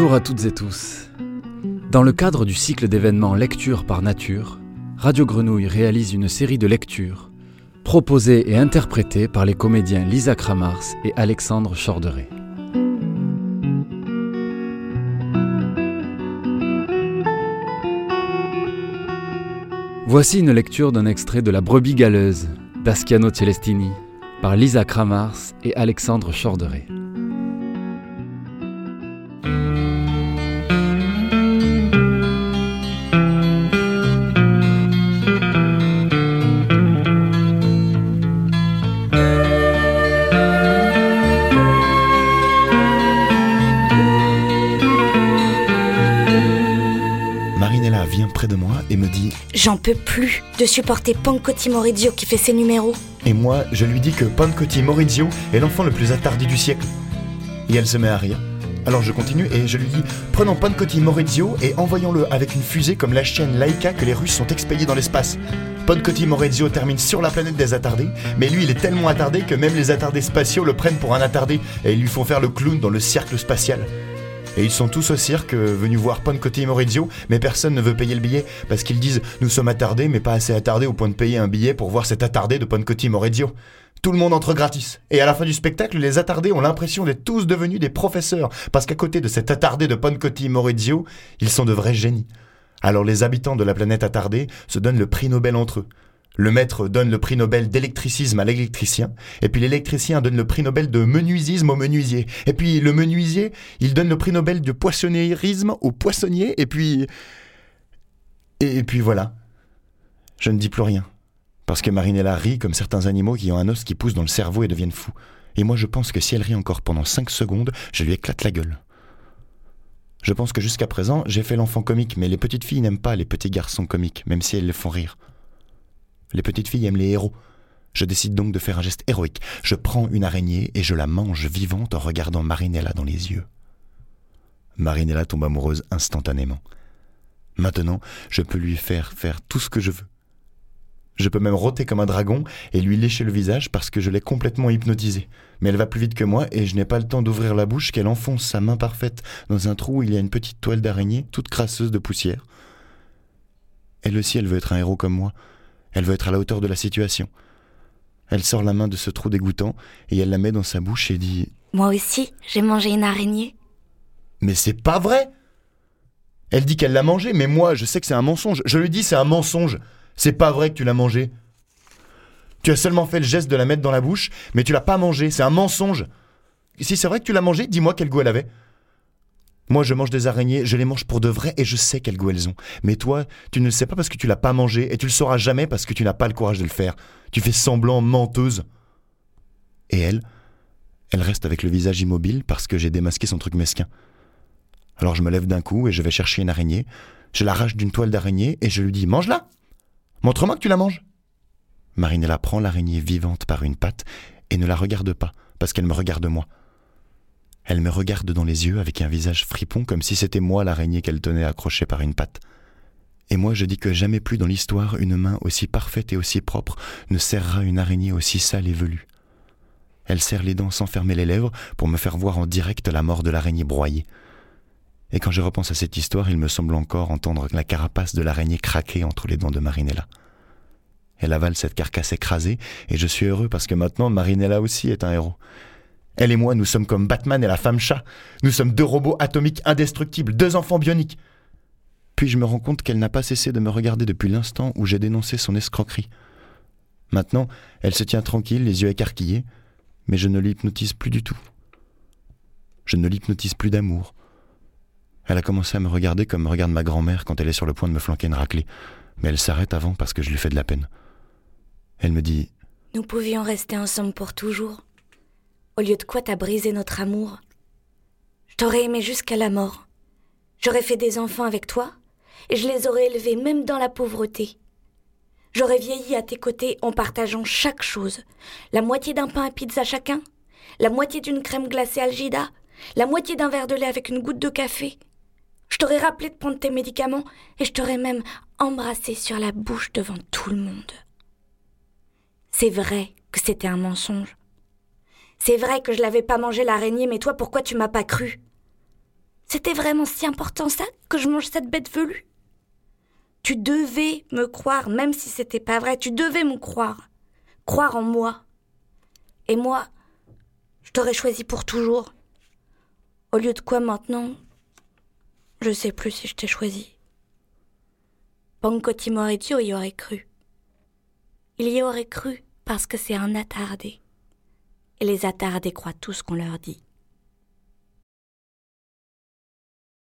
Bonjour à toutes et tous. Dans le cadre du cycle d'événements Lecture par Nature, Radio Grenouille réalise une série de lectures proposées et interprétées par les comédiens Lisa Kramars et Alexandre Chorderet. Voici une lecture d'un extrait de La brebis galeuse d'Asciano Celestini par Lisa Kramars et Alexandre Chorderet. Vient près de moi et me dit J'en peux plus de supporter Pancotti Maurizio qui fait ses numéros. Et moi, je lui dis que Pancotti Maurizio est l'enfant le plus attardé du siècle. Et elle se met à rire. Alors je continue et je lui dis Prenons Pancotti Maurizio et envoyons-le avec une fusée comme la chienne Laika que les Russes sont expédiés dans l'espace. Pancotti Maurizio termine sur la planète des attardés, mais lui il est tellement attardé que même les attardés spatiaux le prennent pour un attardé et ils lui font faire le clown dans le cercle spatial. Et ils sont tous au cirque euh, venus voir Pancotti Maurizio, mais personne ne veut payer le billet parce qu'ils disent Nous sommes attardés, mais pas assez attardés au point de payer un billet pour voir cet attardé de Pancotti Maurizio. Tout le monde entre gratis. Et à la fin du spectacle, les attardés ont l'impression d'être tous devenus des professeurs, parce qu'à côté de cet attardé de Pancotti Maurizio, ils sont de vrais génies. Alors les habitants de la planète attardée se donnent le prix Nobel entre eux. Le maître donne le prix Nobel d'électricisme à l'électricien, et puis l'électricien donne le prix Nobel de menuisisme au menuisier, et puis le menuisier, il donne le prix Nobel de poissonnérisme au poissonnier, et puis... Et puis voilà. Je ne dis plus rien. Parce que Marinella rit comme certains animaux qui ont un os qui pousse dans le cerveau et deviennent fous. Et moi je pense que si elle rit encore pendant 5 secondes, je lui éclate la gueule. Je pense que jusqu'à présent, j'ai fait l'enfant comique, mais les petites filles n'aiment pas les petits garçons comiques, même si elles les font rire. Les petites filles aiment les héros. Je décide donc de faire un geste héroïque. Je prends une araignée et je la mange vivante en regardant Marinella dans les yeux. Marinella tombe amoureuse instantanément. Maintenant, je peux lui faire faire tout ce que je veux. Je peux même rôter comme un dragon et lui lécher le visage parce que je l'ai complètement hypnotisée. Mais elle va plus vite que moi et je n'ai pas le temps d'ouvrir la bouche qu'elle enfonce sa main parfaite dans un trou où il y a une petite toile d'araignée toute crasseuse de poussière. Elle aussi, elle veut être un héros comme moi. Elle veut être à la hauteur de la situation. Elle sort la main de ce trou dégoûtant et elle la met dans sa bouche et dit Moi aussi, j'ai mangé une araignée. Mais c'est pas vrai Elle dit qu'elle l'a mangé, mais moi, je sais que c'est un mensonge. Je lui dis c'est un mensonge. C'est pas vrai que tu l'as mangé. Tu as seulement fait le geste de la mettre dans la bouche, mais tu l'as pas mangé. C'est un mensonge. Si c'est vrai que tu l'as mangé, dis-moi quel goût elle avait. Moi, je mange des araignées, je les mange pour de vrai et je sais quel goût elles ont. Mais toi, tu ne le sais pas parce que tu l'as pas mangé et tu le sauras jamais parce que tu n'as pas le courage de le faire. Tu fais semblant menteuse. Et elle, elle reste avec le visage immobile parce que j'ai démasqué son truc mesquin. Alors je me lève d'un coup et je vais chercher une araignée. Je l'arrache d'une toile d'araignée et je lui dis Mange-la Montre-moi que tu la manges Marinella prend l'araignée vivante par une patte et ne la regarde pas parce qu'elle me regarde moi. Elle me regarde dans les yeux avec un visage fripon comme si c'était moi l'araignée qu'elle tenait accrochée par une patte. Et moi je dis que jamais plus dans l'histoire une main aussi parfaite et aussi propre ne serrera une araignée aussi sale et velue. Elle serre les dents sans fermer les lèvres pour me faire voir en direct la mort de l'araignée broyée. Et quand je repense à cette histoire, il me semble encore entendre la carapace de l'araignée craquer entre les dents de Marinella. Elle avale cette carcasse écrasée, et je suis heureux parce que maintenant Marinella aussi est un héros. Elle et moi, nous sommes comme Batman et la femme chat. Nous sommes deux robots atomiques indestructibles, deux enfants bioniques. Puis je me rends compte qu'elle n'a pas cessé de me regarder depuis l'instant où j'ai dénoncé son escroquerie. Maintenant, elle se tient tranquille, les yeux écarquillés, mais je ne l'hypnotise plus du tout. Je ne l'hypnotise plus d'amour. Elle a commencé à me regarder comme me regarde ma grand-mère quand elle est sur le point de me flanquer une raclée, mais elle s'arrête avant parce que je lui fais de la peine. Elle me dit Nous pouvions rester ensemble pour toujours. Au lieu de quoi t'as brisé notre amour Je t'aurais aimé jusqu'à la mort. J'aurais fait des enfants avec toi, et je les aurais élevés même dans la pauvreté. J'aurais vieilli à tes côtés en partageant chaque chose. La moitié d'un pain à pizza chacun, la moitié d'une crème glacée Algida, la moitié d'un verre de lait avec une goutte de café. Je t'aurais rappelé de prendre tes médicaments et je t'aurais même embrassé sur la bouche devant tout le monde. C'est vrai que c'était un mensonge. C'est vrai que je l'avais pas mangé l'araignée, mais toi pourquoi tu m'as pas cru? C'était vraiment si important ça que je mange cette bête velue? Tu devais me croire, même si c'était pas vrai, tu devais me croire. Croire en moi. Et moi, je t'aurais choisi pour toujours. Au lieu de quoi maintenant Je sais plus si je t'ai choisi. Pankoti Maurizio y aurait cru. Il y aurait cru parce que c'est un attardé. Et les attardés croient tout ce qu'on leur dit.